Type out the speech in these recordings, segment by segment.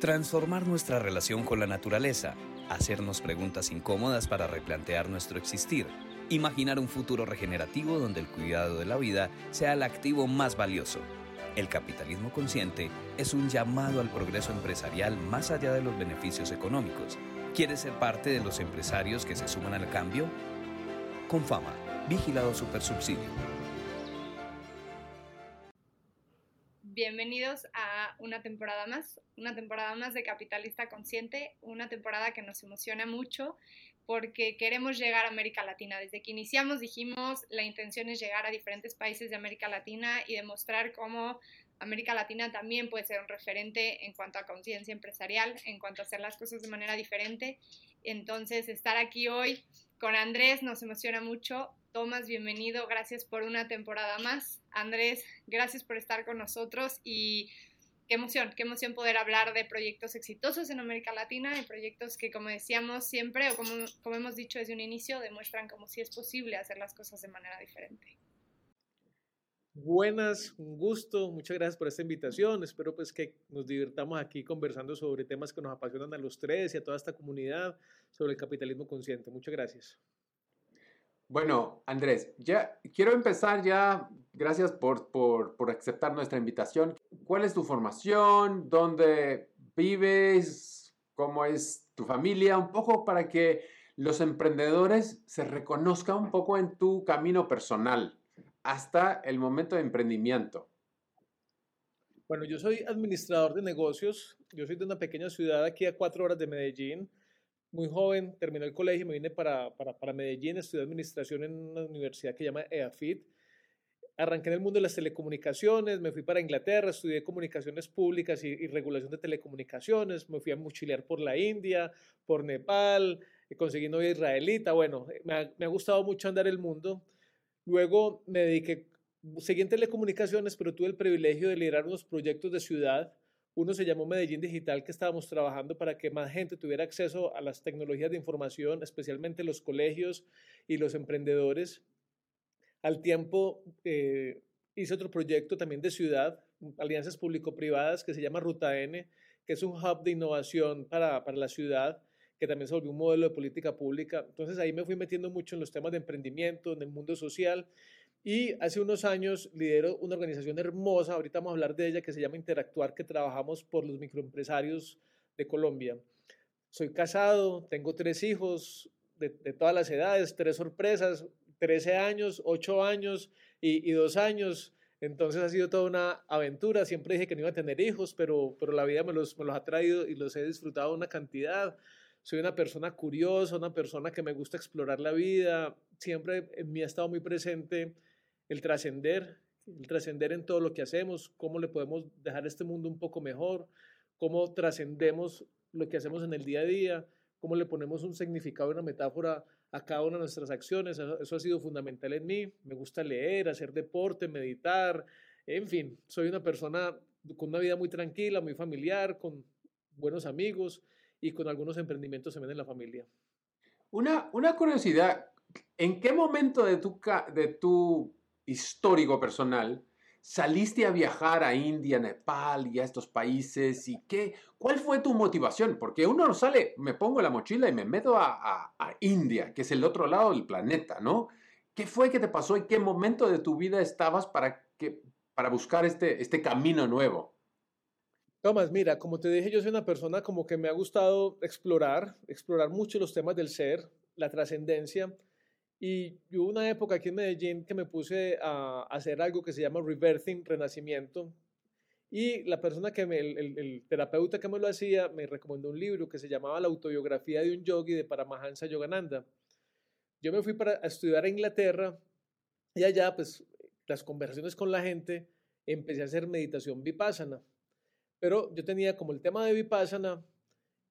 Transformar nuestra relación con la naturaleza, hacernos preguntas incómodas para replantear nuestro existir, imaginar un futuro regenerativo donde el cuidado de la vida sea el activo más valioso. El capitalismo consciente es un llamado al progreso empresarial más allá de los beneficios económicos. ¿Quieres ser parte de los empresarios que se suman al cambio? Con fama, vigilado supersubsidio. Bienvenidos a una temporada más, una temporada más de Capitalista Consciente, una temporada que nos emociona mucho porque queremos llegar a América Latina. Desde que iniciamos dijimos la intención es llegar a diferentes países de América Latina y demostrar cómo América Latina también puede ser un referente en cuanto a conciencia empresarial, en cuanto a hacer las cosas de manera diferente. Entonces, estar aquí hoy con Andrés nos emociona mucho. Tomás, bienvenido, gracias por una temporada más. Andrés, gracias por estar con nosotros y qué emoción, qué emoción poder hablar de proyectos exitosos en América Latina y proyectos que, como decíamos siempre, o como, como hemos dicho desde un inicio, demuestran como si es posible hacer las cosas de manera diferente. Buenas, un gusto, muchas gracias por esta invitación. Espero pues que nos divirtamos aquí conversando sobre temas que nos apasionan a los tres y a toda esta comunidad sobre el capitalismo consciente. Muchas gracias. Bueno, Andrés, ya quiero empezar ya. Gracias por, por, por, aceptar nuestra invitación. ¿Cuál es tu formación? ¿Dónde vives? ¿Cómo es tu familia? Un poco para que los emprendedores se reconozcan un poco en tu camino personal hasta el momento de emprendimiento. Bueno, yo soy administrador de negocios. Yo soy de una pequeña ciudad aquí a cuatro horas de Medellín muy joven, terminé el colegio y me vine para, para, para, Medellín, estudié administración en una universidad que se llama EAFIT. Arranqué en el mundo de las telecomunicaciones, me fui para Inglaterra, estudié comunicaciones públicas y, regulación de telecomunicaciones, me fui a mochilear por la India, por Nepal, conseguí novia israelita, bueno, me ha, me ha gustado mucho andar el mundo. Luego me dediqué, seguí en telecomunicaciones, pero tuve el privilegio de liderar unos proyectos de ciudad, uno se llamó Medellín Digital, que estábamos trabajando para que más gente tuviera acceso a las tecnologías de información, especialmente los colegios y los emprendedores. Al tiempo eh, hice otro proyecto también de ciudad, alianzas público-privadas, que se llama Ruta N, que es un hub de innovación para, para la ciudad que también se volvió un modelo de política pública. Entonces ahí me fui metiendo mucho en los temas de emprendimiento, en el mundo social y hace unos años lidero una organización hermosa, ahorita vamos a hablar de ella, que se llama Interactuar, que trabajamos por los microempresarios de Colombia. Soy casado, tengo tres hijos de, de todas las edades, tres sorpresas, 13 años, 8 años y, y, dos años. Entonces ha sido toda una aventura. Siempre dije que no iba a tener hijos, pero, pero la vida me los, me los ha traído y los he disfrutado una cantidad. Soy una persona curiosa, una persona que me gusta explorar la vida. Siempre en mí ha estado muy presente el trascender, el trascender en todo lo que hacemos, cómo le podemos dejar este mundo un poco mejor, cómo trascendemos lo que hacemos en el día a día, cómo le ponemos un significado, una metáfora a cada una de nuestras acciones. Eso, eso, ha sido fundamental en mí. Me gusta leer, hacer deporte, meditar, en fin, soy una persona con una vida muy tranquila, muy familiar, con buenos amigos y con algunos emprendimientos también en la familia. Una, una curiosidad, ¿en qué momento de tu, de tu histórico personal, saliste a viajar a India, Nepal y a estos países y qué, cuál fue tu motivación? Porque uno no sale, me pongo la mochila y me meto a, a, India, que es el otro lado del planeta, ¿no? ¿Qué fue que te pasó y qué momento de tu vida estabas para, que, para buscar este, este camino nuevo? Tomás, mira, como te dije, yo soy una persona como que me ha gustado explorar, explorar mucho los temas del ser, la trascendencia. Y hubo una época aquí en Medellín que me puse a hacer algo que se llama reversing, renacimiento. Y la persona que me, el, terapeuta que me lo hacía, me recomendó un libro que se llamaba La autobiografía de un yogi de Paramahansa Yogananda. Yo me fui para a estudiar a Inglaterra y allá, pues, las conversaciones con la gente, empecé a hacer meditación vipassana. Pero yo tenía como el tema de vipassana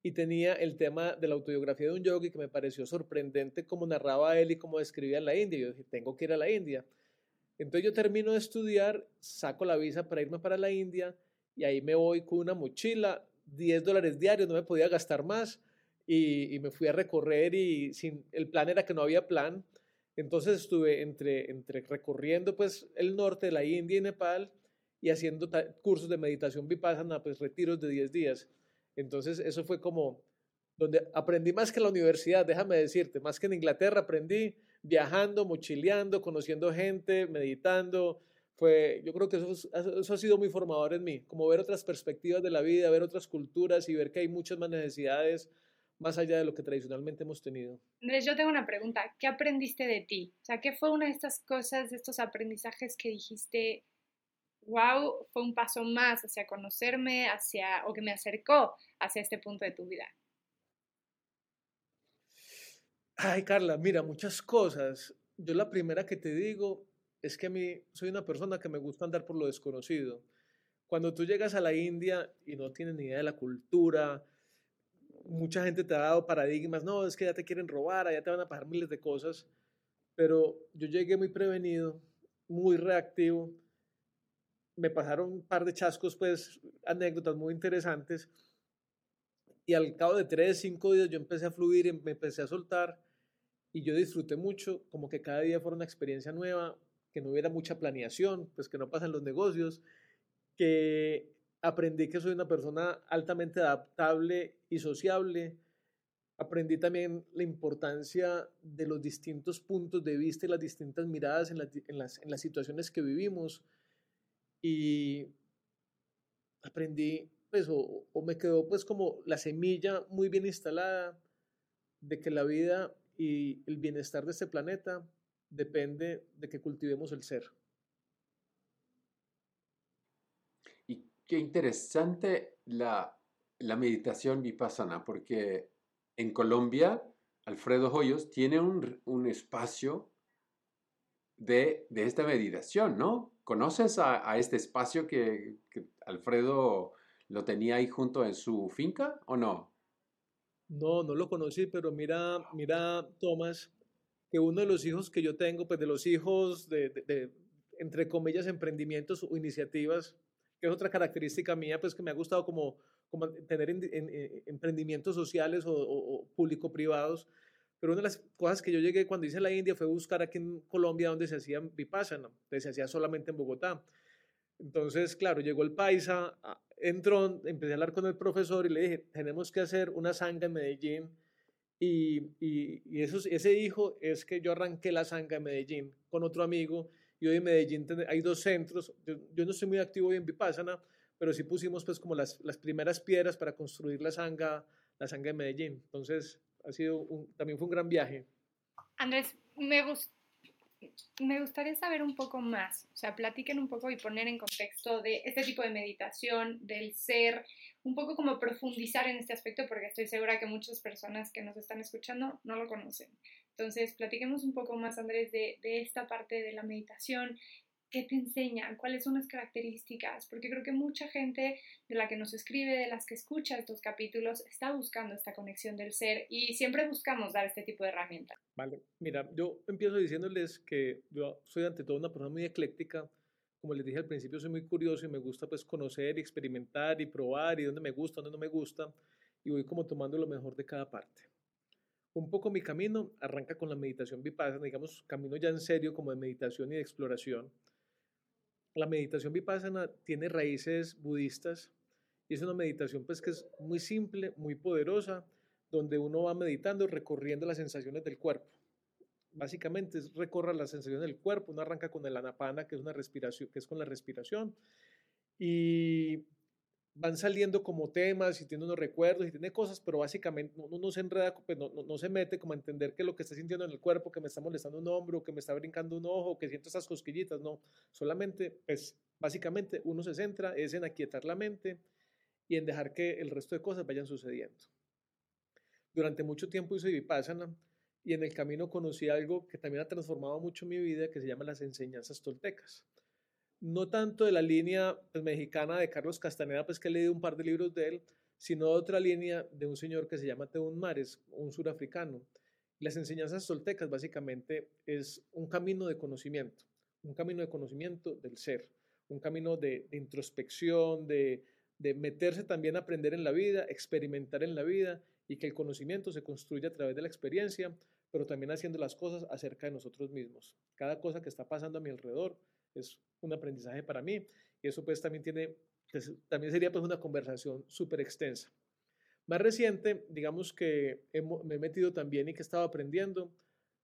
y tenía el tema de la autobiografía de un yogi que me pareció sorprendente como narraba él y cómo describía la India. Yo dije, tengo que ir a la India. Entonces yo termino de estudiar, saco la visa para irme para la India y ahí me voy con una mochila, 10 dólares diarios, no me podía gastar más y, me fui a recorrer y sin, el plan era que no había plan. Entonces estuve entre, entre recorriendo pues el norte de la India y Nepal y haciendo cursos de meditación vipassana, pues retiros de 10 días. Entonces, eso fue como donde aprendí más que en la universidad, déjame decirte, más que en Inglaterra aprendí viajando, mochileando, conociendo gente, meditando. Fue, yo creo que eso, eso ha sido muy formador en mí, como ver otras perspectivas de la vida, ver otras culturas y ver que hay muchas más necesidades más allá de lo que tradicionalmente hemos tenido. Andrés, yo tengo una pregunta. ¿Qué aprendiste de ti? O sea, ¿qué fue una de estas cosas, de estos aprendizajes que dijiste, wow, fue un paso más hacia conocerme, hacia, o que me acercó hacia este punto de tu vida? Ay, Carla, mira, muchas cosas. Yo la primera que te digo es que a mí soy una persona que me gusta andar por lo desconocido. Cuando tú llegas a la India y no tienes ni idea de la cultura, mucha gente te ha dado paradigmas, no, es que ya te quieren robar, allá te van a pasar miles de cosas, pero yo llegué muy prevenido, muy reactivo, me pasaron un par de chascos, pues anécdotas muy interesantes. Y al cabo de tres, cinco días yo empecé a fluir, me empecé a soltar y yo disfruté mucho, como que cada día fuera una experiencia nueva, que no hubiera mucha planeación, pues que no pasan los negocios, que aprendí que soy una persona altamente adaptable y sociable. Aprendí también la importancia de los distintos puntos de vista y las distintas miradas en, en, las, en las situaciones que vivimos y aprendí, pues, o, me quedó pues como la semilla muy bien instalada de que la vida y el bienestar de este planeta depende de que cultivemos el ser. Y qué interesante la, la meditación vipassana, porque en Colombia, Alfredo Hoyos tiene un, un espacio de, de, esta meditación, ¿no? ¿Conoces a, este espacio que, Alfredo lo tenía ahí junto en su finca o no? No, no lo conocí, pero mira, mira, Tomás, que uno de los hijos que yo tengo, pues de los hijos de, entre comillas, emprendimientos o iniciativas, que es otra característica mía, pues que me ha gustado como, como tener eh, emprendimientos sociales o, o público-privados, pero una de las cosas que yo llegué cuando hice la India fue buscar aquí en Colombia donde se hacía vipassana, donde se hacía solamente en Bogotá. Entonces, claro, llegó el paisa, entró, empecé a hablar con el profesor y le dije, tenemos que hacer una sanga en Medellín. Y, y, eso, ese hijo es que yo arranqué la sanga en Medellín con otro amigo y hoy en Medellín hay dos centros. Yo, no soy muy activo en Vipassana, pero sí pusimos pues como las, las primeras piedras para construir la sanga, la sanga en Medellín. Entonces, ha sido también fue un gran viaje. Andrés, me, gustaría saber un poco más, o sea, platiquen un poco y poner en contexto de este tipo de meditación, del ser, un poco como profundizar en este aspecto, porque estoy segura que muchas personas que nos están escuchando no lo conocen. Entonces, platiquemos un poco más, Andrés, de esta parte de la meditación, ¿Qué te enseñan? ¿Cuáles son las características? Porque creo que mucha gente de la que nos escribe, de las que escucha estos capítulos, está buscando esta conexión del ser y siempre buscamos dar este tipo de herramientas. Vale, mira, yo empiezo diciéndoles que yo soy ante todo una persona muy ecléctica. Como les dije al principio, soy muy curioso y me gusta pues conocer y experimentar y probar y dónde me gusta, dónde no me gusta y voy como tomando lo mejor de cada parte. Un poco mi camino arranca con la meditación vipassana, digamos, camino ya en serio como de meditación y de exploración la meditación vipassana tiene raíces budistas y es una meditación pues que es muy simple, muy poderosa, donde uno va meditando recorriendo las sensaciones del cuerpo. Básicamente es recorrer las sensaciones del cuerpo, uno arranca con el anapana, que es una respiración, que es con la respiración, y van saliendo como temas y tiene unos recuerdos y tiene cosas, pero básicamente uno no se enreda, pues no, no, se mete como a entender que lo que está sintiendo en el cuerpo, que me está molestando un hombro, que me está brincando un ojo, que siento esas cosquillitas, no, solamente, pues básicamente uno se centra es en aquietar la mente y en dejar que el resto de cosas vayan sucediendo. Durante mucho tiempo hice vipassana y en el camino conocí algo que también ha transformado mucho mi vida, que se llama las enseñanzas toltecas no tanto de la línea pues, mexicana de Carlos Castaneda, pues que he leído un par de libros de él, sino otra línea de un señor que se llama Teun Mares, un surafricano. Las enseñanzas toltecas básicamente es un camino de conocimiento, un camino de conocimiento del ser, un camino de, introspección, de, de meterse también a aprender en la vida, experimentar en la vida y que el conocimiento se construya a través de la experiencia, pero también haciendo las cosas acerca de nosotros mismos. Cada cosa que está pasando a mi alrededor es un aprendizaje para mí y eso pues también tiene, pues, también sería pues una conversación súper extensa. Más reciente, digamos que me he metido también y que he estado aprendiendo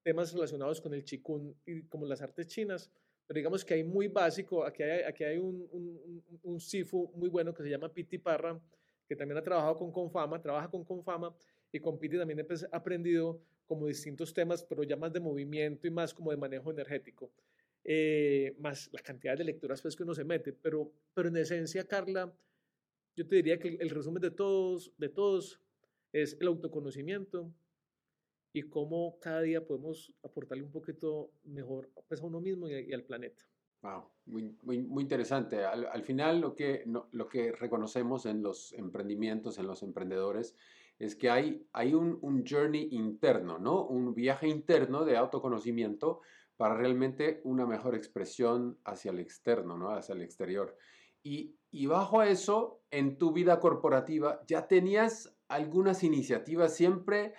temas relacionados con el chikun y como las artes chinas, pero digamos que hay muy básico, aquí hay, aquí hay un, un, un, sifu muy bueno que se llama Piti Parra, que también ha trabajado con Confama, trabaja con Confama y con Piti también he aprendido como distintos temas, pero ya más de movimiento y más como de manejo energético. Eh, más la cantidad de lecturas pues, que uno se mete, pero, pero en esencia, Carla, yo te diría que el, resumen de todos, de todos es el autoconocimiento y cómo cada día podemos aportarle un poquito mejor pues, a uno mismo y, al planeta. Wow, muy, muy, muy interesante. Al, al final lo que, lo que reconocemos en los emprendimientos, en los emprendedores, es que hay, hay un, un, journey interno, ¿no? Un viaje interno de autoconocimiento para realmente una mejor expresión hacia el externo, ¿no? Hacia el exterior. Y, y bajo eso, en tu vida corporativa, ya tenías algunas iniciativas siempre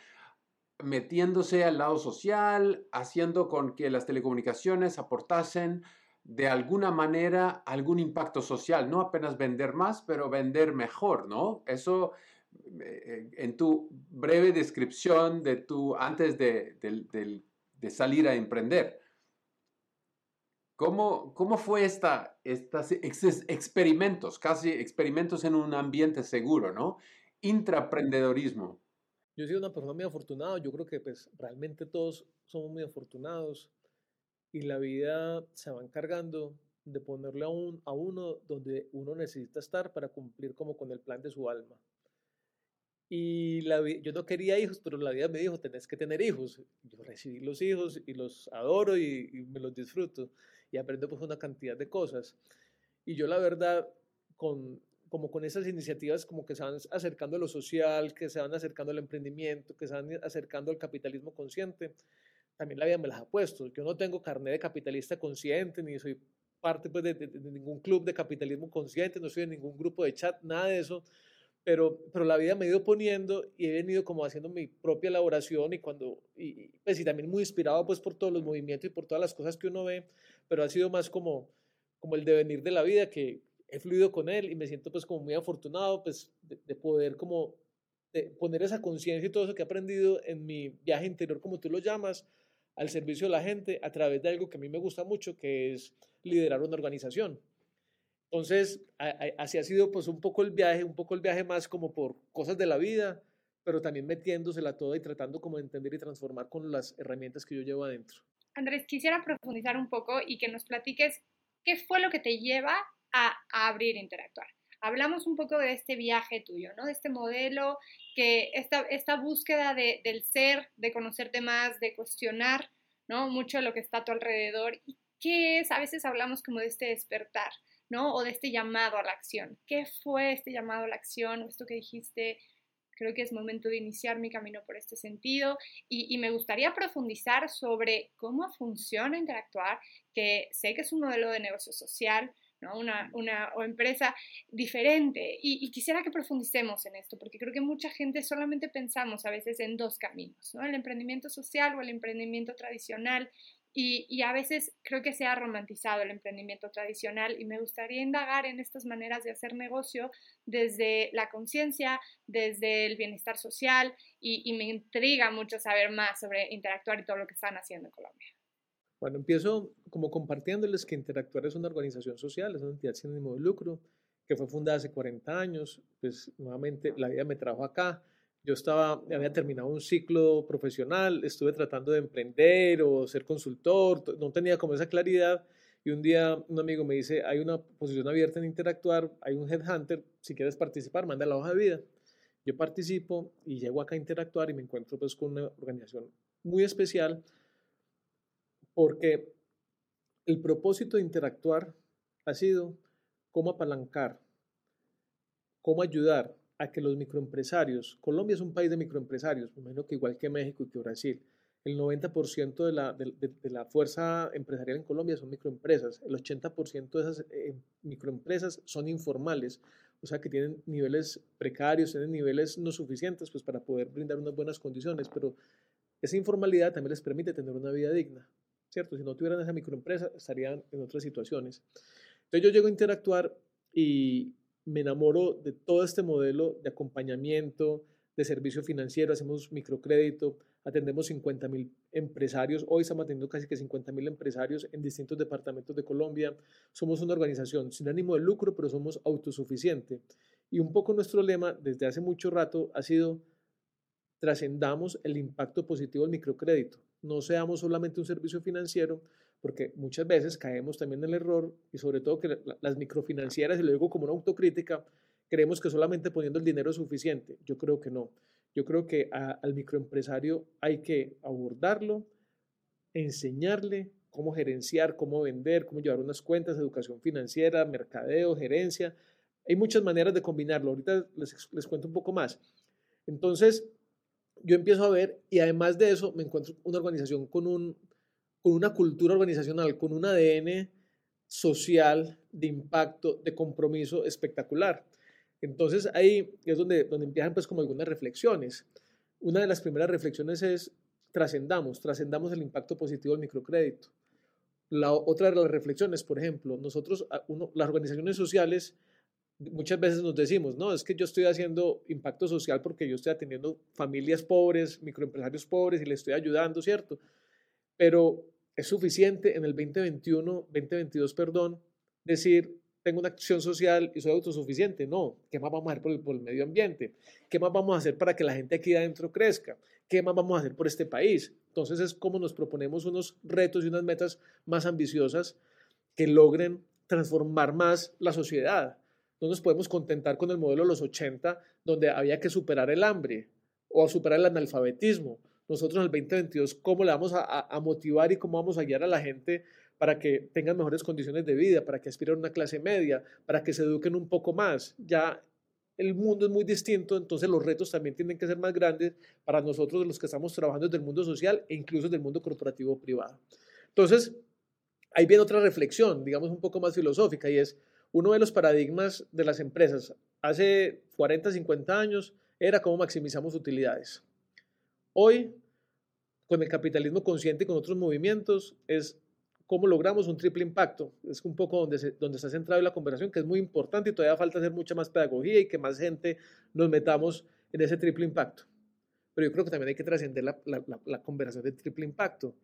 metiéndose al lado social, haciendo con que las telecomunicaciones aportasen de alguna manera algún impacto social, no apenas vender más, pero vender mejor, ¿no? Eso eh, en tu breve descripción de tu antes de, de salir a emprender. ¿Cómo, cómo fue esta, estos experimentos, casi experimentos en un ambiente seguro, ¿no? Intraprendedorismo. Yo he sido una persona muy afortunada, yo creo que pues realmente todos somos muy afortunados y la vida se va encargando de ponerle a, un, a uno donde uno necesita estar para cumplir como con el plan de su alma. Y la, yo no quería hijos, pero la vida me dijo, tenés que tener hijos. Yo recibí los hijos y los adoro y, y me los disfruto y aprendo pues una cantidad de cosas. Y yo la verdad, con, como con esas iniciativas como que se van acercando a lo social, que se van acercando al emprendimiento, que se van acercando al capitalismo consciente, también la vida me las ha puesto. Yo no tengo carnet de capitalista consciente, ni soy parte pues, de, ningún club de capitalismo consciente, no soy en ningún grupo de chat, nada de eso, pero, pero la vida me ha ido poniendo y he venido como haciendo mi propia elaboración y cuando, y, pues y también muy inspirado pues por todos los movimientos y por todas las cosas que uno ve, pero ha sido más como, como el devenir de la vida que he fluido con él y me siento pues como muy afortunado pues de, poder como poner esa conciencia y todo eso que he aprendido en mi viaje interior, como tú lo llamas, al servicio de la gente a través de algo que a mí me gusta mucho, que es liderar una organización. Entonces, así ha sido pues un poco el viaje, un poco el viaje más como por cosas de la vida, pero también metiéndosela toda y tratando como de entender y transformar con las herramientas que yo llevo adentro. Andrés, quisiera profundizar un poco y que nos platiques qué fue lo que te lleva a, abrir Interactuar. Hablamos un poco de este viaje tuyo, ¿no? De este modelo, que esta, esta búsqueda del ser, de conocerte más, de cuestionar, ¿no? Mucho de lo que está a tu alrededor. ¿Y qué es? A veces hablamos como de este despertar, ¿no? O de este llamado a la acción. ¿Qué fue este llamado a la acción? Esto que dijiste, creo que es momento de iniciar mi camino por este sentido y, me gustaría profundizar sobre cómo funciona Interactuar, que sé que es un modelo de negocio social, ¿no? una, una o empresa diferente y, quisiera que profundicemos en esto, porque creo que mucha gente solamente pensamos a veces en dos caminos, ¿no? el emprendimiento social o el emprendimiento tradicional y, a veces creo que se ha romantizado el emprendimiento tradicional y me gustaría indagar en estas maneras de hacer negocio desde la conciencia, desde el bienestar social y, me intriga mucho saber más sobre Interactuar y todo lo que están haciendo en Colombia. Bueno, empiezo como compartiéndoles que Interactuar es una organización social, es una entidad sin ánimo de lucro que fue fundada hace 40 años, pues nuevamente la vida me trajo acá yo estaba, había terminado un ciclo profesional, estuve tratando de emprender o ser consultor, no tenía como esa claridad. Y un día un amigo me dice, hay una posición abierta en Interactuar, hay un headhunter, si quieres participar, manda la hoja de vida. Yo participo y llego acá a Interactuar y me encuentro pues con una organización muy especial porque el propósito de Interactuar ha sido cómo apalancar, cómo ayudar a que los microempresarios, Colombia es un país de microempresarios, me imagino que igual que México y que Brasil, el 90% de la, de, la, fuerza empresarial en Colombia son microempresas, el 80% de esas eh, microempresas son informales, o sea que tienen niveles precarios, tienen niveles no suficientes pues, para poder brindar unas buenas condiciones, pero esa informalidad también les permite tener una vida digna, ¿cierto? Si no tuvieran esa microempresa, estarían en otras situaciones. Entonces yo llego a interactuar y me enamoro de todo este modelo de acompañamiento, de servicio financiero, hacemos microcrédito, atendemos 50 mil empresarios, hoy estamos atendiendo casi que 50 mil empresarios en distintos departamentos de Colombia, somos una organización sin ánimo de lucro, pero somos autosuficiente. Y un poco nuestro lema desde hace mucho rato ha sido trascendamos el impacto positivo del microcrédito. No seamos solamente un servicio financiero, porque muchas veces caemos también en el error y sobre todo que las microfinancieras, y lo digo como una autocrítica, creemos que solamente poniendo el dinero es suficiente. Yo creo que no. Yo creo que al microempresario hay que abordarlo, enseñarle cómo gerenciar, cómo vender, cómo llevar unas cuentas, educación financiera, mercadeo, gerencia. Hay muchas maneras de combinarlo. Ahorita les, les cuento un poco más. Entonces, yo empiezo a ver y además de eso me encuentro una organización con, un, con una cultura organizacional, con un ADN social de impacto, de compromiso espectacular. Entonces ahí es donde, donde empiezan pues como algunas reflexiones. Una de las primeras reflexiones es trascendamos, trascendamos el impacto positivo del microcrédito. La otra de las reflexiones, por ejemplo, nosotros, uno, las organizaciones sociales, muchas veces nos decimos, no, es que yo estoy haciendo impacto social porque yo estoy atendiendo familias pobres, microempresarios pobres y les estoy ayudando, ¿cierto? Pero es suficiente en el 2021, 2022, perdón, decir, tengo una acción social y soy autosuficiente. No, ¿qué más vamos a hacer por el, por el, medio ambiente? ¿Qué más vamos a hacer para que la gente aquí adentro crezca? ¿Qué más vamos a hacer por este país? Entonces es como nos proponemos unos retos y unas metas más ambiciosas que logren transformar más la sociedad. No nos podemos contentar con el modelo de los 80, donde había que superar el hambre o superar el analfabetismo. Nosotros en el 2022, ¿cómo le vamos a, a motivar y cómo vamos a guiar a la gente para que tengan mejores condiciones de vida, para que aspiren a una clase media, para que se eduquen un poco más? Ya el mundo es muy distinto, entonces los retos también tienen que ser más grandes para nosotros los que estamos trabajando desde el mundo social e incluso desde el mundo corporativo privado. Entonces, ahí viene otra reflexión, digamos un poco más filosófica, y es, uno de los paradigmas de las empresas hace 40, 50 años era cómo maximizamos utilidades. Hoy, con el capitalismo consciente y con otros movimientos, es cómo logramos un triple impacto. Es un poco donde, se, donde está centrado la conversación, que es muy importante y todavía falta hacer mucha más pedagogía y que más gente nos metamos en ese triple impacto. Pero yo creo que también hay que trascender la, la, la conversación del triple impacto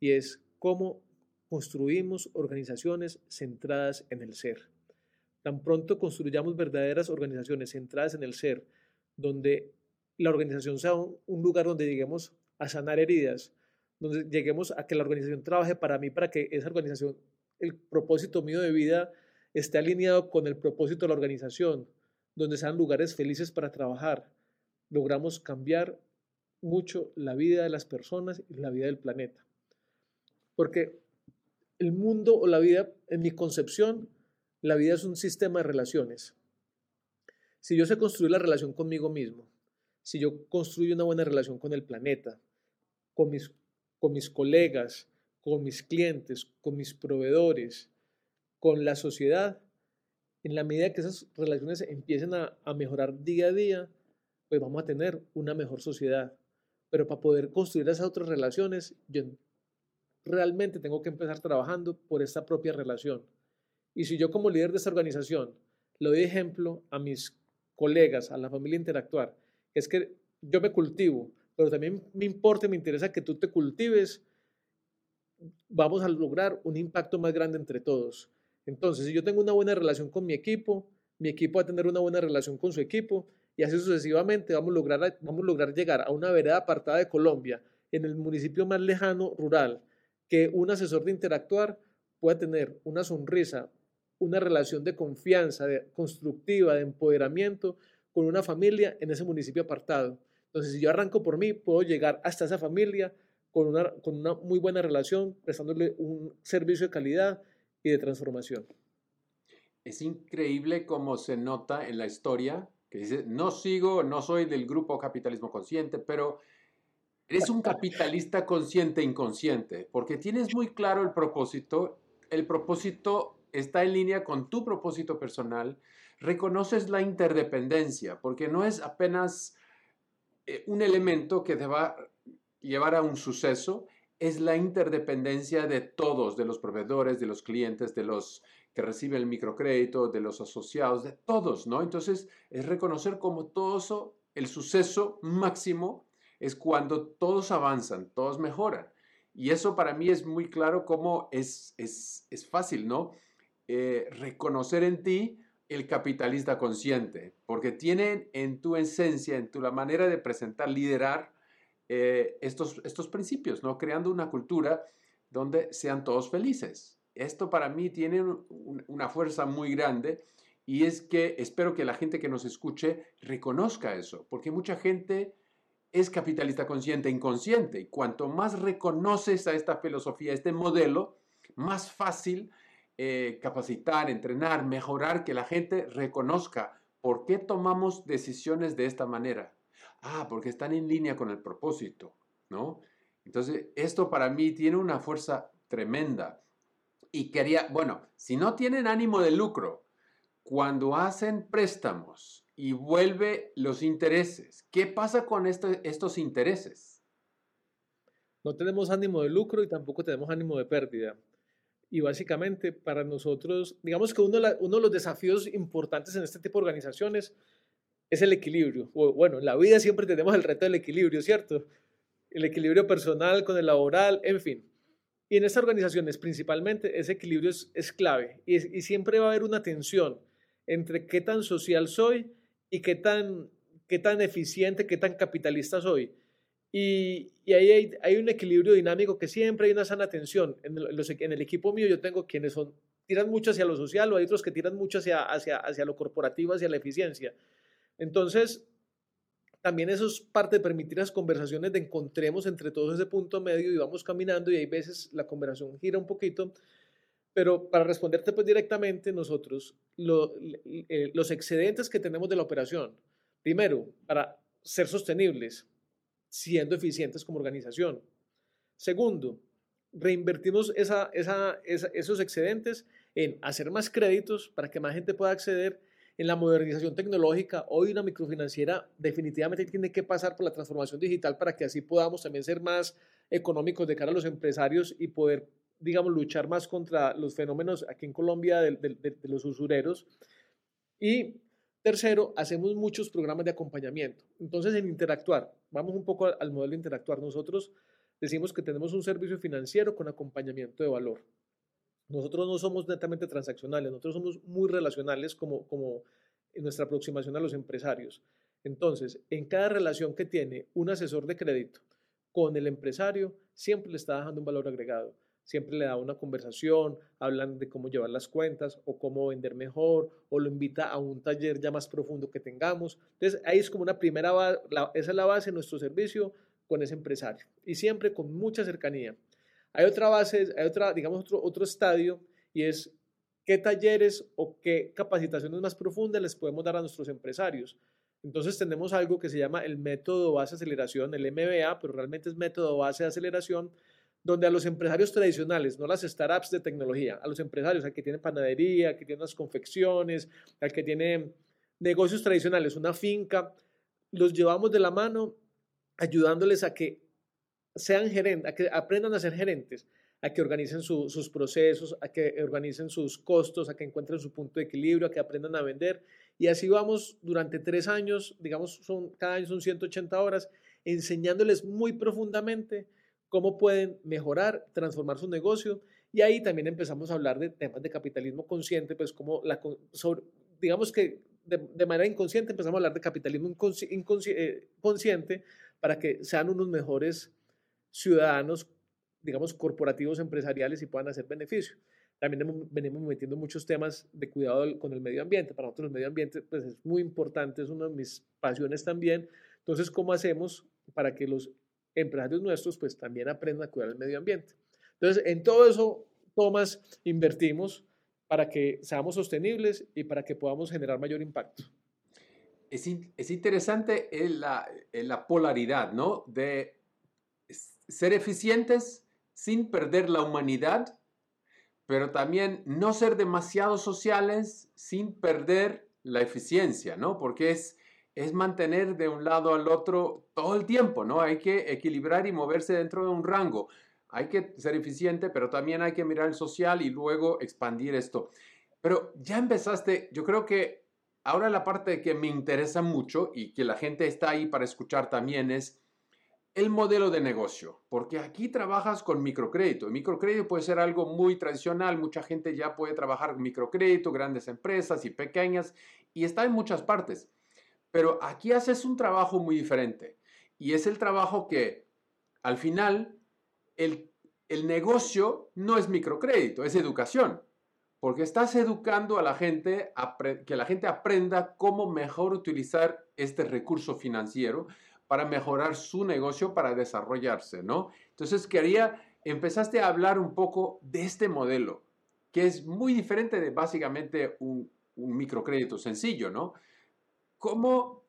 y es cómo construimos organizaciones centradas en el ser. Tan pronto construyamos verdaderas organizaciones centradas en el ser, donde la organización sea un, lugar donde lleguemos a sanar heridas, donde lleguemos a que la organización trabaje para mí, para que esa organización, el propósito mío de vida esté alineado con el propósito de la organización, donde sean lugares felices para trabajar, logramos cambiar mucho la vida de las personas y la vida del planeta. Porque el mundo o la vida, en mi concepción, la vida es un sistema de relaciones. Si yo sé construir la relación conmigo mismo, si yo construyo una buena relación con el planeta, con mis, con mis colegas, con mis clientes, con mis proveedores, con la sociedad, en la medida que esas relaciones empiecen a, a mejorar día a día, pues vamos a tener una mejor sociedad. Pero para poder construir esas otras relaciones, yo realmente tengo que empezar trabajando por esta propia relación. Y si yo como líder de esta organización le doy ejemplo a mis colegas, a la familia interactuar, es que yo me cultivo, pero también me importa, me interesa que tú te cultives, vamos a lograr un impacto más grande entre todos. Entonces, si yo tengo una buena relación con mi equipo, mi equipo va a tener una buena relación con su equipo y así sucesivamente vamos a lograr, vamos a lograr llegar a una vereda apartada de Colombia, en el municipio más lejano, rural, que un asesor de interactuar pueda tener una sonrisa, una relación de confianza, de, constructiva, de empoderamiento con una familia en ese municipio apartado. Entonces, si yo arranco por mí, puedo llegar hasta esa familia con una, con una muy buena relación, prestándole un servicio de calidad y de transformación. Es increíble cómo se nota en la historia que dice, no sigo, no soy del grupo capitalismo consciente, pero eres un capitalista consciente e inconsciente, porque tienes muy claro el propósito, el propósito está en línea con tu propósito personal, reconoces la interdependencia, porque no es apenas un elemento que te va a llevar a un suceso, es la interdependencia de todos, de los proveedores, de los clientes, de los que reciben el microcrédito, de los asociados, de todos, ¿no? Entonces, es reconocer como todo eso, el suceso máximo es cuando todos avanzan, todos mejoran. Y eso para mí es muy claro cómo es, es, es fácil, ¿no? Eh, reconocer en ti el capitalista consciente, porque tienen en tu esencia, en tu la manera de presentar, liderar eh, estos, estos principios, ¿no? Creando una cultura donde sean todos felices. Esto para mí tiene una fuerza muy grande y es que espero que la gente que nos escuche reconozca eso, porque mucha gente es capitalista consciente inconsciente y cuanto más reconoces a esta filosofía, este modelo, más fácil eh, capacitar, entrenar, mejorar, que la gente reconozca por qué tomamos decisiones de esta manera. Ah, porque están en línea con el propósito, ¿no? Entonces, esto para mí tiene una fuerza tremenda. Y quería, bueno, si no tienen ánimo de lucro, cuando hacen préstamos y vuelve los intereses, ¿qué pasa con estos intereses? No tenemos ánimo de lucro y tampoco tenemos ánimo de pérdida. Y básicamente para nosotros, digamos que uno, de los desafíos importantes en este tipo de organizaciones es el equilibrio. bueno, en la vida siempre tenemos el reto del equilibrio, ¿cierto? El equilibrio personal con el laboral, en fin. Y en estas organizaciones principalmente ese equilibrio es, es clave y, y, siempre va a haber una tensión entre qué tan social soy y qué tan, qué tan eficiente, qué tan capitalista soy. Y, ahí hay, un equilibrio dinámico que siempre hay una sana tensión. En el, equipo mío yo tengo quienes tiran mucho hacia lo social o hay otros que tiran mucho hacia, hacia, hacia lo corporativo, hacia la eficiencia. Entonces, también eso es parte de permitir las conversaciones de encontremos entre todos ese punto medio y vamos caminando y hay veces la conversación gira un poquito. Pero para responderte pues directamente, nosotros, eh, los excedentes que tenemos de la operación, primero, para ser sostenibles, siendo eficientes como organización. Segundo, reinvertimos esos excedentes en hacer más créditos para que más gente pueda acceder en la modernización tecnológica. Hoy una microfinanciera definitivamente tiene que pasar por la transformación digital para que así podamos también ser más económicos de cara a los empresarios y poder, digamos, luchar más contra los fenómenos aquí en Colombia de, de los usureros. Y Tercero, hacemos muchos programas de acompañamiento. Entonces, en interactuar, vamos un poco al modelo de interactuar. Nosotros decimos que tenemos un servicio financiero con acompañamiento de valor. Nosotros no somos netamente transaccionales, nosotros somos muy relacionales como, como en nuestra aproximación a los empresarios. Entonces, en cada relación que tiene un asesor de crédito con el empresario, siempre le está dejando un valor agregado siempre le da una conversación, hablan de cómo llevar las cuentas o cómo vender mejor, o lo invita a un taller ya más profundo que tengamos. Entonces, ahí es como una primera base, esa es la base de nuestro servicio con ese empresario y siempre con mucha cercanía. Hay otra base, hay otra, digamos, otro, otro estadio y es qué talleres o qué capacitaciones más profundas les podemos dar a nuestros empresarios. Entonces tenemos algo que se llama el método base aceleración, el MBA, pero realmente es método base de aceleración, donde a los empresarios tradicionales, no las startups de tecnología, a los empresarios, al que tiene panadería, al que tiene unas confecciones, al que tiene negocios tradicionales, una finca, los llevamos de la mano ayudándoles a que sean gerentes, a que aprendan a ser gerentes, a que organicen sus procesos, a que organicen sus costos, a que encuentren su punto de equilibrio, a que aprendan a vender. Y así vamos durante tres años, digamos, cada año son 180 horas, enseñándoles muy profundamente cómo pueden mejorar, transformar su negocio. Y ahí también empezamos a hablar de temas de capitalismo consciente, pues como la, digamos que de, manera inconsciente empezamos a hablar de capitalismo eh, consciente para que sean unos mejores ciudadanos, digamos, corporativos, empresariales y puedan hacer beneficio. También venimos metiendo muchos temas de cuidado con el medio ambiente. Para nosotros el medio ambiente pues, es muy importante, es una de mis pasiones también. Entonces, ¿cómo hacemos para que los empresarios nuestros pues también aprendan a cuidar el medio ambiente. Entonces, en todo eso, Tomás, invertimos para que seamos sostenibles y para que podamos generar mayor impacto. es, es interesante la, la polaridad, ¿no? De ser eficientes sin perder la humanidad, pero también no ser demasiado sociales sin perder la eficiencia, ¿no? Porque es, es mantener de un lado al otro todo el tiempo, ¿no? Hay que equilibrar y moverse dentro de un rango. Hay que ser eficiente, pero también hay que mirar el social y luego expandir esto. Pero ya empezaste, yo creo que ahora la parte que me interesa mucho y que la gente está ahí para escuchar también es el modelo de negocio, porque aquí trabajas con microcrédito. El microcrédito puede ser algo muy tradicional, mucha gente ya puede trabajar con microcrédito, grandes empresas y pequeñas, y está en muchas partes. Pero aquí haces un trabajo muy diferente, y es el trabajo que al final el, el negocio no es microcrédito, es educación porque estás educando a la gente, que la gente aprenda cómo mejor utilizar este recurso financiero para mejorar su negocio, para desarrollarse, ¿no? Entonces quería, empezaste a hablar un poco de este modelo, que es muy diferente de básicamente un, microcrédito sencillo, ¿no? ¿Cómo,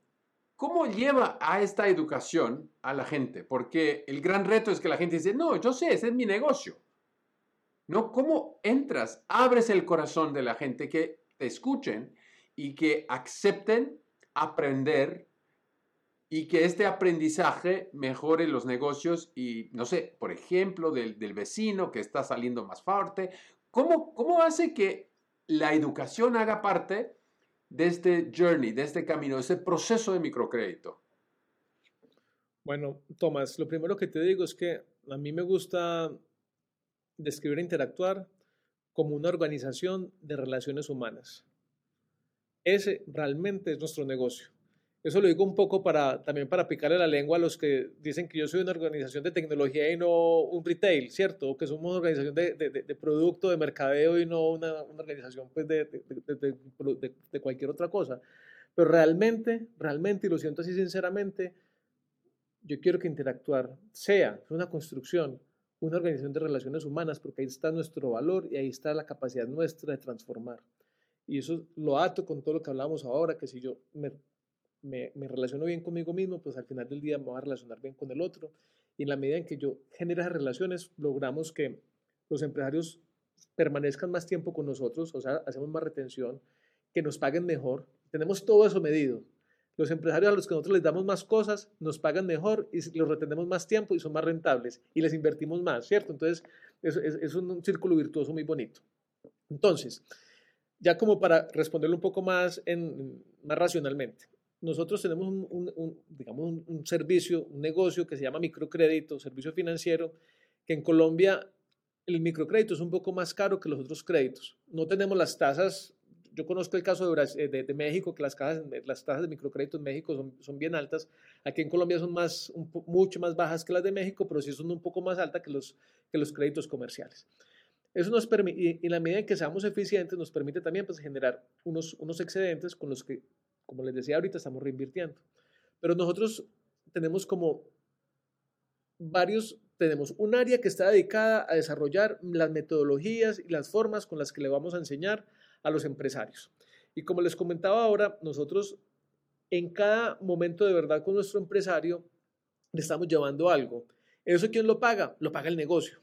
¿Cómo lleva a esta educación a la gente? Porque el gran reto es que la gente dice, no, yo sé, ese es mi negocio. ¿no? ¿Cómo entras, abres el corazón de la gente que te escuchen y que acepten aprender y que este aprendizaje mejore los negocios y, no sé, por ejemplo, del, vecino que está saliendo más fuerte? ¿Cómo, ¿Cómo hace que la educación haga parte de este journey, de este camino, de este proceso de microcrédito? Bueno, Tomás, lo primero que te digo es que a mí me gusta describir e interactuar como una organización de relaciones humanas. Ese realmente es nuestro negocio. Eso lo digo un poco para también para picarle la lengua a los que dicen que yo soy una organización de tecnología y no un retail, ¿cierto? que somos una organización de, de, producto, de mercadeo y no una, una organización pues, de, cualquier otra cosa. Pero realmente, realmente, y lo siento así sinceramente, yo quiero que interactuar sea una construcción una organización de relaciones humanas, porque ahí está nuestro valor y ahí está la capacidad nuestra de transformar. Y eso lo ato con todo lo que hablamos ahora, que si yo me, me, relaciono bien conmigo mismo, pues al final del día me voy a relacionar bien con el otro. Y en la medida en que yo genere esas relaciones, logramos que los empresarios permanezcan más tiempo con nosotros, o sea, hacemos más retención, que nos paguen mejor. Tenemos todo eso medido. Los empresarios a los que nosotros les damos más cosas nos pagan mejor y los retenemos más tiempo y son más rentables y les invertimos más, ¿cierto? Entonces, es, es, un círculo virtuoso muy bonito. Entonces, ya como para responderlo un poco más, en, más racionalmente, nosotros tenemos un, digamos, un, servicio, un negocio que se llama microcrédito, servicio financiero, que en Colombia el microcrédito es un poco más caro que los otros créditos. No tenemos las tasas yo conozco el caso de, eh, de, de, México, que las, casas, las tasas de microcrédito en México son, son bien altas. Aquí en Colombia son más, mucho más bajas que las de México, pero sí son un poco más altas que los, que los créditos comerciales. Eso nos permite, y en la medida en que seamos eficientes, nos permite también pues, generar unos, unos excedentes con los que, como les decía ahorita, estamos reinvirtiendo. Pero nosotros tenemos como varios, tenemos un área que está dedicada a desarrollar las metodologías y las formas con las que le vamos a enseñar a los empresarios. Y como les comentaba ahora, nosotros en cada momento de verdad con nuestro empresario le estamos llevando algo. ¿Eso quién lo paga? Lo paga el negocio.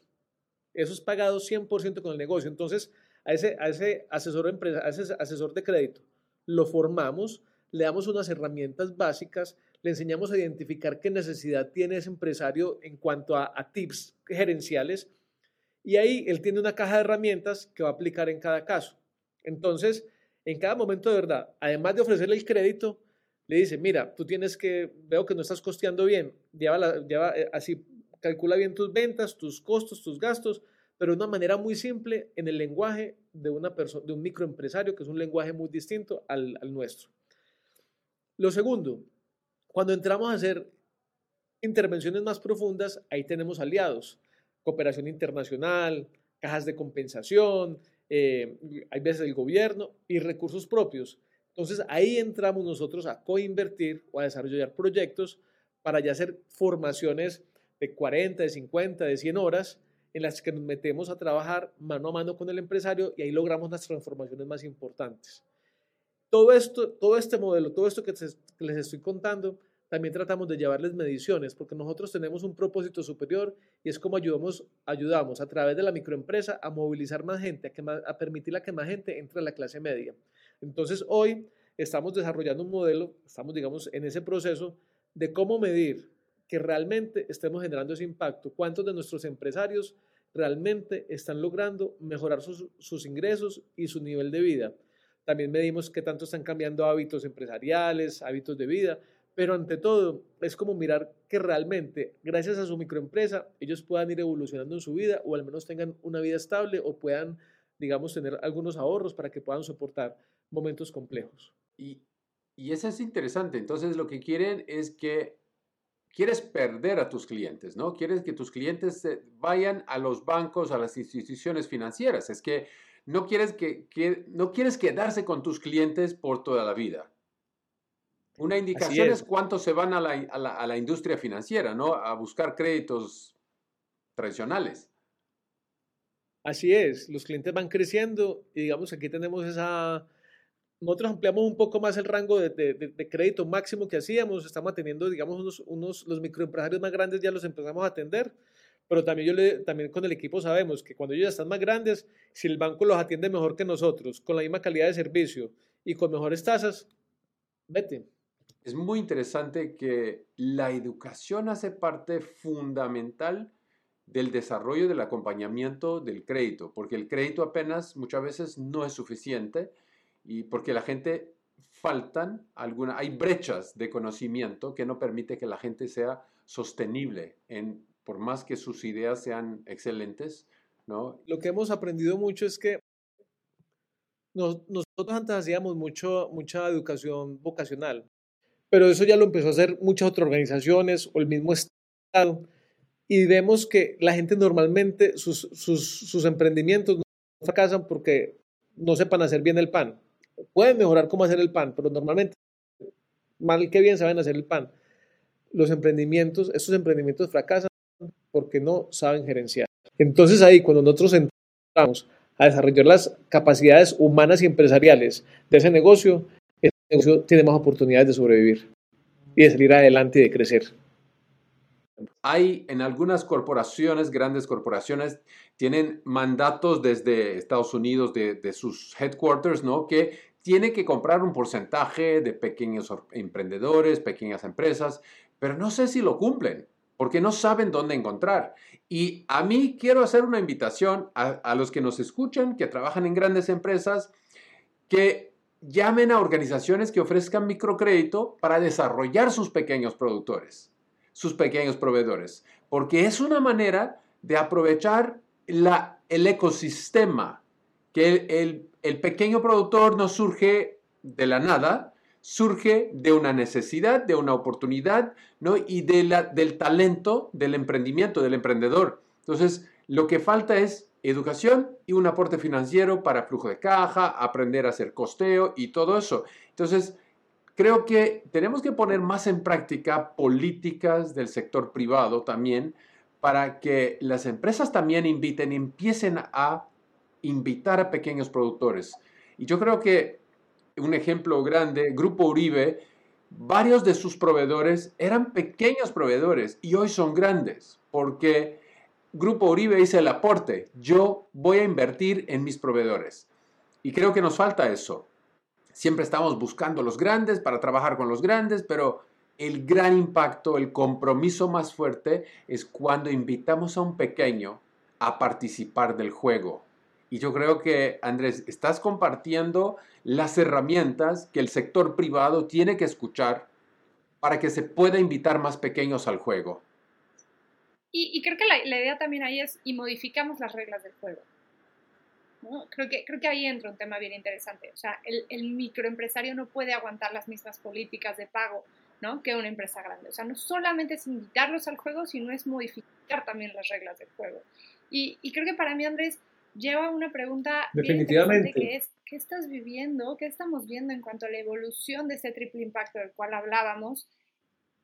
Eso es pagado 100% con el negocio. Entonces, a ese, a ese, asesor, a ese asesor de crédito lo formamos, le damos unas herramientas básicas, le enseñamos a identificar qué necesidad tiene ese empresario en cuanto a, a tips gerenciales y ahí él tiene una caja de herramientas que va a aplicar en cada caso. Entonces, en cada momento de verdad, además de ofrecerle el crédito, le dice, mira, tú tienes que, veo que no estás costeando bien, lleva, lleva eh, así, calcula bien tus ventas, tus costos, tus gastos, pero de una manera muy simple en el lenguaje de, una de un microempresario, que es un lenguaje muy distinto al nuestro. Lo segundo, cuando entramos a hacer intervenciones más profundas, ahí tenemos aliados, cooperación internacional, cajas de compensación, eh, hay veces el gobierno y recursos propios. Entonces ahí entramos nosotros a coinvertir o a desarrollar proyectos para ya hacer formaciones de 40, de 50, de 100 horas en las que nos metemos a trabajar mano a mano con el empresario y ahí logramos las transformaciones más importantes. Todo esto, todo este modelo, todo esto que, les estoy contando, también tratamos de llevarles mediciones, porque nosotros tenemos un propósito superior y es como ayudamos, ayudamos a través de la microempresa a movilizar más gente, a, que a permitir a que más gente entre a la clase media. Entonces, hoy estamos desarrollando un modelo, estamos, digamos, en ese proceso de cómo medir que realmente estemos generando ese impacto, cuántos de nuestros empresarios realmente están logrando mejorar sus, sus ingresos y su nivel de vida. También medimos qué tanto están cambiando hábitos empresariales, hábitos de vida, pero ante todo es como mirar que realmente, gracias a su microempresa, ellos puedan ir evolucionando en su vida o al menos tengan una vida estable o puedan, digamos, tener algunos ahorros para que puedan soportar momentos complejos. Y, y eso es interesante. Entonces lo que quieren es que quieres perder a tus clientes, ¿no? Quieres que tus clientes vayan a los bancos, a las instituciones financieras. Es que no quieres, que, que no quieres quedarse con tus clientes por toda la vida. Una indicación es. cuántos se van a la, a, la, industria financiera, ¿no? A buscar créditos tradicionales. Así es, los clientes van creciendo y digamos aquí tenemos esa... Nosotros ampliamos un poco más el rango de, de, crédito máximo que hacíamos, estamos atendiendo, digamos, unos, unos, los microempresarios más grandes ya los empezamos a atender, pero también, yo también con el equipo sabemos que cuando ellos ya están más grandes, si el banco los atiende mejor que nosotros, con la misma calidad de servicio y con mejores tasas, vete, es muy interesante que la educación hace parte fundamental del desarrollo del acompañamiento del crédito, porque el crédito apenas muchas veces no es suficiente y porque la gente faltan alguna, hay brechas de conocimiento que no permite que la gente sea sostenible en, por más que sus ideas sean excelentes, ¿no? Lo que hemos aprendido mucho es que nosotros antes hacíamos mucho, mucha educación vocacional, pero eso ya lo empezó a hacer muchas otras organizaciones o el mismo Estado. Y vemos que la gente normalmente, sus, sus, emprendimientos no fracasan porque no sepan hacer bien el pan. Pueden mejorar cómo hacer el pan, pero normalmente, mal que bien, saben hacer el pan. Los emprendimientos, estos emprendimientos fracasan porque no saben gerenciar. Entonces ahí, cuando nosotros entramos a desarrollar las capacidades humanas y empresariales de ese negocio, negocio tiene más oportunidades de sobrevivir y de salir adelante y de crecer. Hay en algunas corporaciones, grandes corporaciones, tienen mandatos desde Estados Unidos, de, sus headquarters, ¿no? Que tiene que comprar un porcentaje de pequeños emprendedores, pequeñas empresas, pero no sé si lo cumplen, porque no saben dónde encontrar. Y a mí quiero hacer una invitación a, los que nos escuchan, que trabajan en grandes empresas, que llamen a organizaciones que ofrezcan microcrédito para desarrollar sus pequeños productores, sus pequeños proveedores, porque es una manera de aprovechar el ecosistema, que el, pequeño productor no surge de la nada, surge de una necesidad, de una oportunidad, ¿no? Y de la, del talento del emprendimiento, del emprendedor. Entonces, lo que falta es educación y un aporte financiero para flujo de caja, aprender a hacer costeo y todo eso. Entonces, creo que tenemos que poner más en práctica políticas del sector privado también para que las empresas también inviten, empiecen a invitar a pequeños productores. Y yo creo que un ejemplo grande, Grupo Uribe, varios de sus proveedores eran pequeños proveedores y hoy son grandes porque Grupo Uribe hice el aporte, yo voy a invertir en mis proveedores. Y creo que nos falta eso. Siempre estamos buscando los grandes para trabajar con los grandes, pero el gran impacto, el compromiso más fuerte es cuando invitamos a un pequeño a participar del juego. Y yo creo que, Andrés, estás compartiendo las herramientas que el sector privado tiene que escuchar para que se pueda invitar más pequeños al juego. Y, creo que la, idea también ahí es, y modificamos las reglas del juego. Creo, que, creo que ahí entra un tema bien interesante. O sea, el, el, microempresario no puede aguantar las mismas políticas de pago ¿no? que una empresa grande. O sea, no solamente es invitarlos al juego, sino es modificar también las reglas del juego. Y, y creo que para mí, Andrés, lleva una pregunta Definitivamente. que es, ¿qué estás viviendo? ¿Qué estamos viendo en cuanto a la evolución de ese triple impacto del cual hablábamos?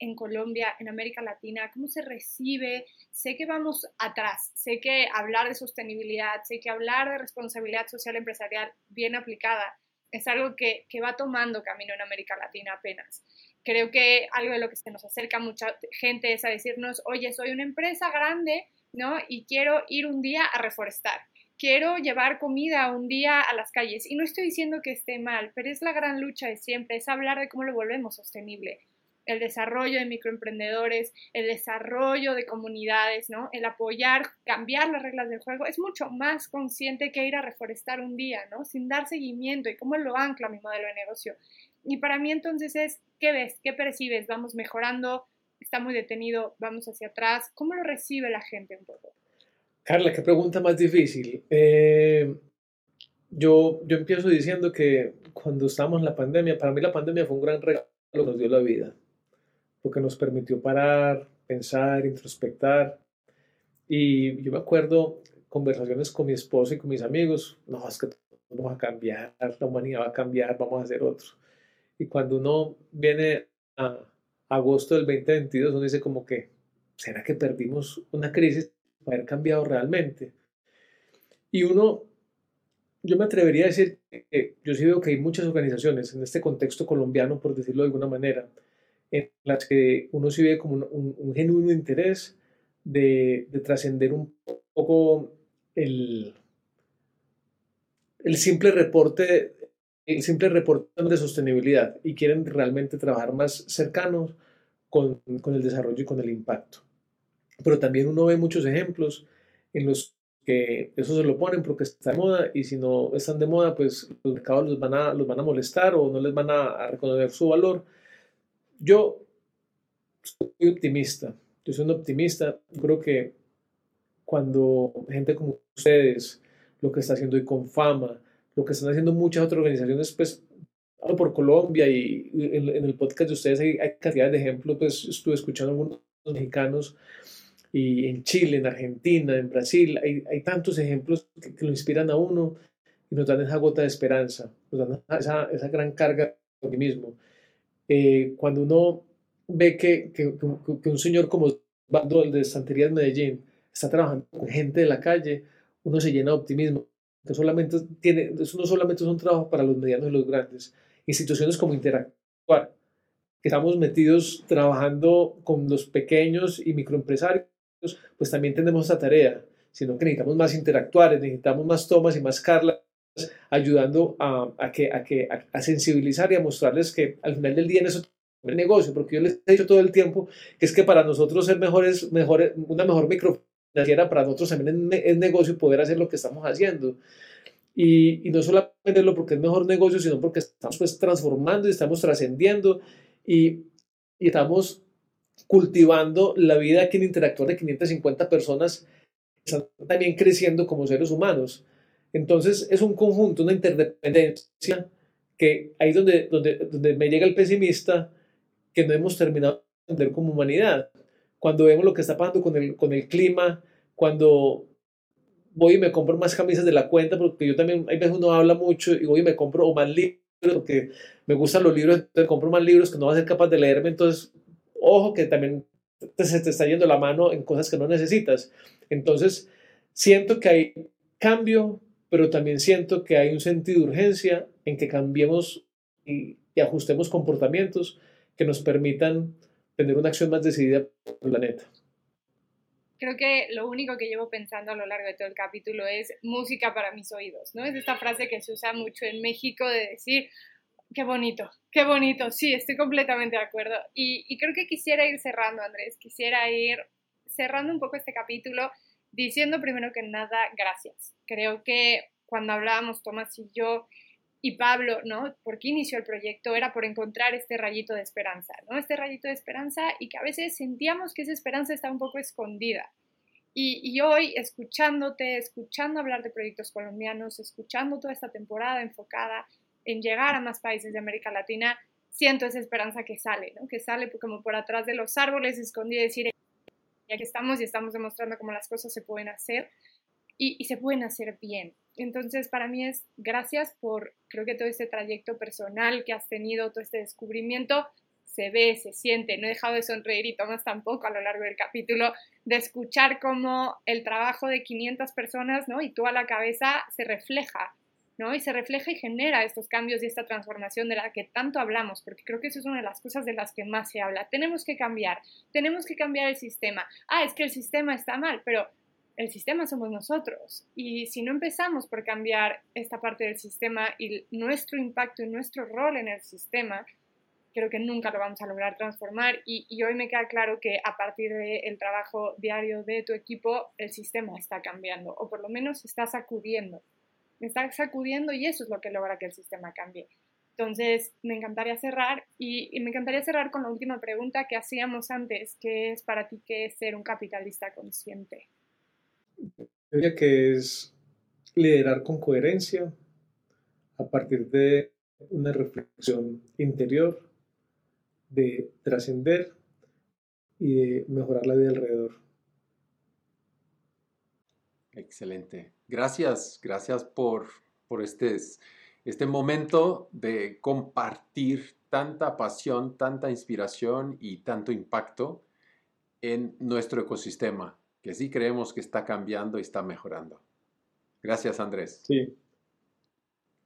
en Colombia, en América Latina, cómo se recibe. Sé que vamos atrás, sé que hablar de sostenibilidad, sé que hablar de responsabilidad social empresarial bien aplicada es algo que, que va tomando camino en América Latina apenas. Creo que algo de lo que se nos acerca mucha gente es a decirnos, oye, soy una empresa grande, ¿no? Y quiero ir un día a reforestar quiero llevar comida un día a las calles. Y no estoy diciendo que esté mal, pero es la gran lucha de siempre, es hablar de cómo lo volvemos sostenible. El desarrollo de microemprendedores, el desarrollo de comunidades, ¿no? El apoyar, cambiar las reglas del juego, es mucho más consciente que ir a reforestar un día, ¿no? Sin dar seguimiento y cómo lo ancla mi modelo de negocio. Y para mí entonces es, ¿qué ves? ¿Qué percibes? ¿Vamos mejorando? ¿Está muy detenido? ¿Vamos hacia atrás? ¿Cómo lo recibe la gente un poco? Carla, qué pregunta más difícil. Eh, yo, yo empiezo diciendo que cuando estábamos en la pandemia, para mí la pandemia fue un gran regalo que nos dio la vida, porque nos permitió parar, pensar, introspectar. Y yo me acuerdo conversaciones con mi esposo y con mis amigos, no, es que todo va a cambiar, la humanidad va a cambiar, vamos a hacer otro. Y cuando uno viene a agosto del 2022, uno dice como que, ¿será que perdimos una crisis? Haber cambiado realmente. Y uno, yo me atrevería a decir que yo sí veo que hay muchas organizaciones en este contexto colombiano, por decirlo de alguna manera, en las que uno sí ve como un, genuino interés de, de trascender un poco el, el simple reporte el simple reporte de sostenibilidad y quieren realmente trabajar más cercanos con, con el desarrollo y con el impacto pero también uno ve muchos ejemplos en los que eso se lo ponen porque está de moda y si no están de moda, pues los mercados los van a, los van a molestar o no les van a, reconocer su valor. Yo soy optimista, yo soy un optimista, creo que cuando gente como ustedes, lo que está haciendo hoy con fama, lo que están haciendo muchas otras organizaciones, pues por Colombia y en, el podcast de ustedes hay, hay cantidad de ejemplos, pues estuve escuchando a algunos mexicanos y en Chile, en Argentina, en Brasil, hay, hay tantos ejemplos que, lo inspiran a uno y nos dan esa gota de esperanza, nos dan esa, esa gran carga de optimismo. Eh, cuando uno ve que, que, que, un señor como Bando, el de Santería de Medellín, está trabajando con gente de la calle, uno se llena de optimismo. Que solamente tiene, eso no solamente es un trabajo para los medianos y los grandes, instituciones como Interactuar, que estamos metidos trabajando con los pequeños y microempresarios pues también tenemos esa tarea, sino que necesitamos más interactuar, necesitamos más tomas y más carlas ayudando a, a que, a, que, a, sensibilizar y a mostrarles que al final del día en eso es negocio, porque yo les he dicho todo el tiempo que es que para nosotros ser mejores, mejor, una mejor microfinanciera, para nosotros también es, negocio poder hacer lo que estamos haciendo. Y, y, no solamente lo porque es mejor negocio, sino porque estamos pues transformando y estamos trascendiendo y, y estamos cultivando la vida que en Interactuar de 550 personas también creciendo como seres humanos. Entonces es un conjunto, una interdependencia que ahí donde, donde, donde me llega el pesimista que no hemos terminado de entender como humanidad. Cuando vemos lo que está pasando con el, con el clima, cuando voy y me compro más camisas de la cuenta, porque yo también, hay veces uno habla mucho y voy y me compro o más libros, porque me gustan los libros, entonces compro más libros que no voy a ser capaz de leerme, entonces ojo que también se te está yendo la mano en cosas que no necesitas. Entonces, siento que hay cambio, pero también siento que hay un sentido de urgencia en que cambiemos y, ajustemos comportamientos que nos permitan tener una acción más decidida por el planeta. Creo que lo único que llevo pensando a lo largo de todo el capítulo es música para mis oídos, ¿no? Es esta frase que se usa mucho en México de decir, Qué bonito, qué bonito, sí, estoy completamente de acuerdo. Y, creo que quisiera ir cerrando, Andrés, quisiera ir cerrando un poco este capítulo diciendo primero que nada, gracias. Creo que cuando hablábamos Tomás y yo y Pablo, ¿no? ¿Por qué inició el proyecto? Era por encontrar este rayito de esperanza, ¿no? Este rayito de esperanza y que a veces sentíamos que esa esperanza estaba un poco escondida. Y, hoy, escuchándote, escuchando hablar de proyectos colombianos, escuchando toda esta temporada enfocada en llegar a más países de América Latina, siento esa esperanza que sale, ¿no? que sale como por atrás de los árboles, escondida y decir, ya que estamos y estamos demostrando cómo las cosas se pueden hacer y, y, se pueden hacer bien. Entonces, para mí es gracias por, creo que todo este trayecto personal que has tenido, todo este descubrimiento, se ve, se siente. No he dejado de sonreír y Tomás tampoco a lo largo del capítulo, de escuchar cómo el trabajo de 500 personas, ¿no? Y tú a la cabeza se refleja ¿no? Y se refleja y genera estos cambios y esta transformación de la que tanto hablamos, porque creo que eso es una de las cosas de las que más se habla. Tenemos que cambiar, tenemos que cambiar el sistema. Ah, es que el sistema está mal, pero el sistema somos nosotros. Y si no empezamos por cambiar esta parte del sistema y nuestro impacto y nuestro rol en el sistema, creo que nunca lo vamos a lograr transformar. Y, hoy me queda claro que a partir del trabajo diario de tu equipo, el sistema está cambiando, o por lo menos está sacudiendo. Está sacudiendo y eso es lo que logra que el sistema cambie. Entonces, me encantaría cerrar y, y, me encantaría cerrar con la última pregunta que hacíamos antes, que es para ti qué es ser un capitalista consciente. Yo diría que es liderar con coherencia a partir de una reflexión interior, de trascender y de mejorar la vida alrededor. Excelente. Gracias, gracias por, por este, este momento de compartir tanta pasión, tanta inspiración y tanto impacto en nuestro ecosistema que sí creemos que está cambiando y está mejorando. Gracias, Andrés. Sí.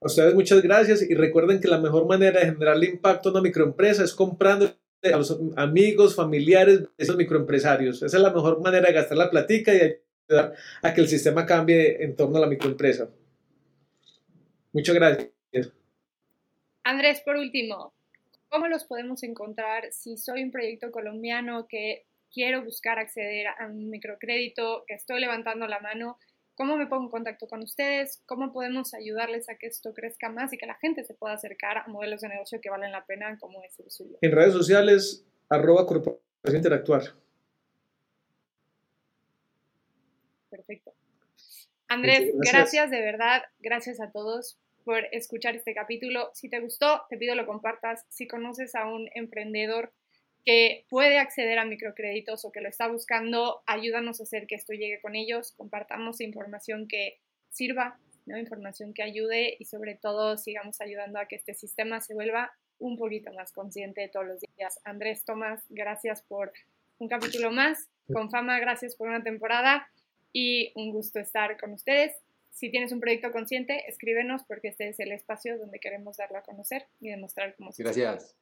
A ustedes muchas gracias y recuerden que la mejor manera de generarle impacto a una microempresa es comprando a los amigos, familiares esos microempresarios. Esa es la mejor manera de gastar la platica y ayudar a que el sistema cambie en torno a la microempresa. Muchas gracias. Andrés, por último, ¿cómo los podemos encontrar si soy un proyecto colombiano que quiero buscar acceder a un microcrédito, que estoy levantando la mano, ¿cómo me pongo en contacto con ustedes? ¿Cómo podemos ayudarles a que esto crezca más y que la gente se pueda acercar a modelos de negocio que valen la pena como es el suyo? En redes sociales, arroba corporación interactuar. Perfecto. Andrés, gracias de verdad, gracias a todos por escuchar este capítulo. Si te gustó, te pido lo compartas. Si conoces a un emprendedor que puede acceder a microcréditos o que lo está buscando, ayúdanos a hacer que esto llegue con ellos, compartamos información que sirva, ¿no? información que ayude y sobre todo sigamos ayudando a que este sistema se vuelva un poquito más consciente todos los días. Andrés Tomás, gracias por un capítulo más. Con fama, gracias por una temporada y un gusto estar con ustedes. Si tienes un proyecto consciente, escríbenos porque este es el espacio donde queremos darlo a conocer y demostrar cómo se Gracias.